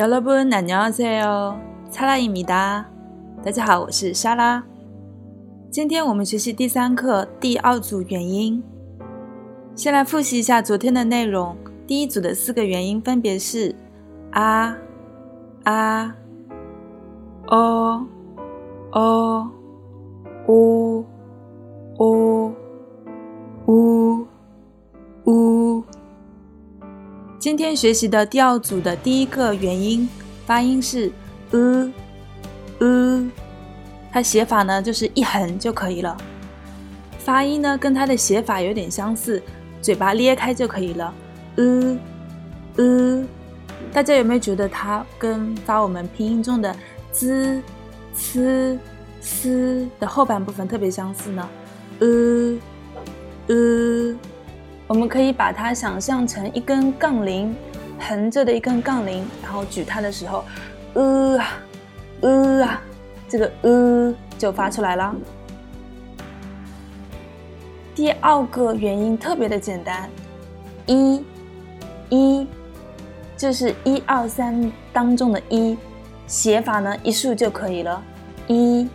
여러분안녕하세요사라입니다大家好，我是莎拉。今天我们学习第三课第二组元音。先来复习一下昨天的内容。第一组的四个元音分别是啊、啊、哦、哦、呜、 今天学习的第二组的第一个元音发音是呃呃，它写法呢就是一横就可以了。发音呢跟它的写法有点相似，嘴巴裂开就可以了。呃呃，大家有没有觉得它跟发我们拼音中的 z、c、s 的后半部分特别相似呢？呃呃，我们可以把它想象成一根杠铃，横着的一根杠铃，然后举它的时候，呃啊呃啊，这个呃就发出来了。第二个元音特别的简单，一。一，就是一二三当中的一，写法呢一竖就可以了。一。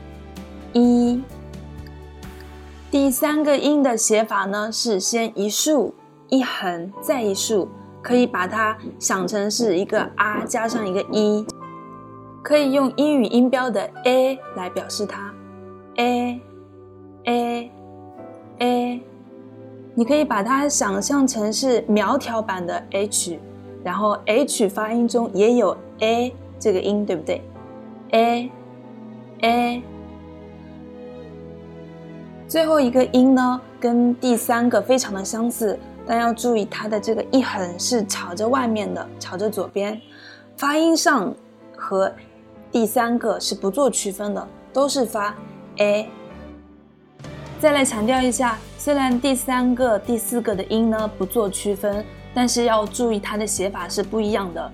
第三个音的写法呢是先一竖一横再一竖，可以把它想成是一个 “r” 加上一个一，可以用英语音标的 a 来表示它。a a a。你可以把它想象成是苗条版的 h，然后 h 发音中也有 a 这个音，对不对？a a，最后一个音呢，跟第三个非常的相似，但要注意它的这个一横是朝着外面的，朝着左边，发音上和第三个是不做区分的，都是发 a。再来强调一下，虽然第三个、第四个的音呢不做区分，但是要注意它的写法是不一样的。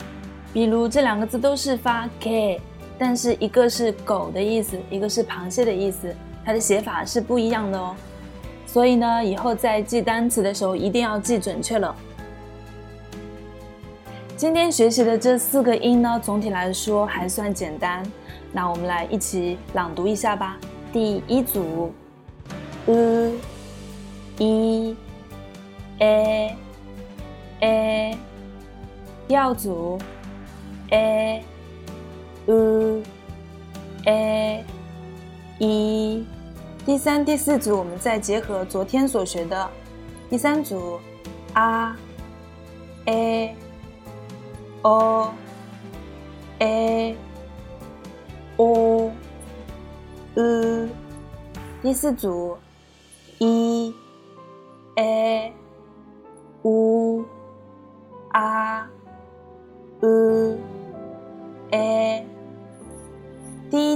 比如这两个字都是发 k，但是一个是狗的意思，一个是螃蟹的意思，它的写法是不一样的哦。所以呢，以后在记单词的时候一定要记准确了。今天学习的这四个音呢，总体来说还算简单。那我们来一起朗读一下吧。第一组。呃，一，a a，第二组，a u a 一，第三、第四组我们再结合昨天所学的，第三组，a a o a o u，第四组。一，a，u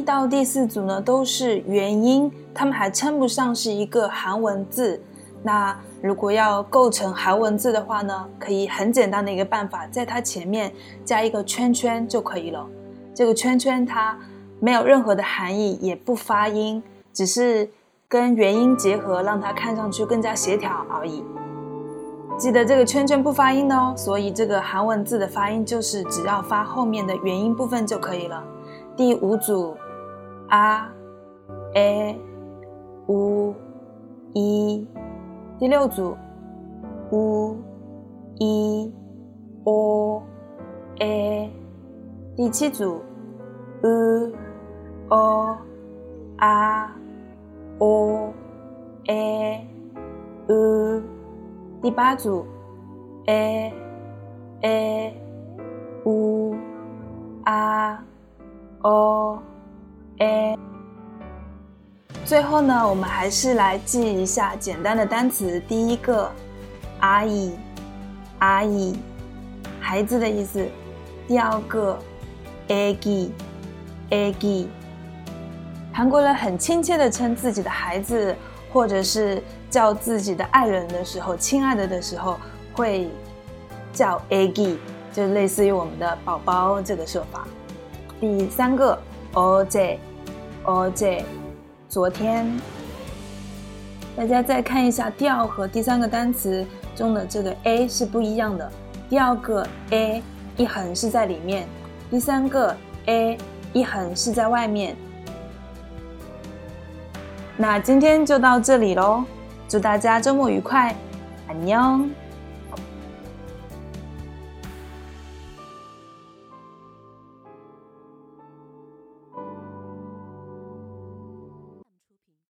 到第四组呢都是元音，它们还称不上是一个韩文字。那如果要构成韩文字的话呢，可以很简单的一个办法，在它前面加一个圈圈就可以了。这个圈圈它没有任何的含义，也不发音，只是。跟元音结合，让它看上去更加协调而已。记得这个圈圈不发音的哦，所以这个韩文字的发音就是只要发后面的元音部分就可以了。第五组啊、a、u、i。第六组 u、i、o、a。第七组 u、o、a。o a u，第八组 a a u a o a。最后呢，我们还是来记一下简单的单词。第一个，阿姨，阿姨，孩子的意思。第二个，a g a g。韩国人很亲切的称自己的孩子，或者是叫自己的爱人的时候，亲爱的的时候，会叫 agi，就类似于我们的宝宝这个说法。第三个 oj，oj，昨天。大家再看一下第二和第三个单词中的这个 a 是不一样的。第二个 a 一横是在里面，第三个 a 一横是在外面。那今天就到这里喽，祝大家周末愉快，安妞。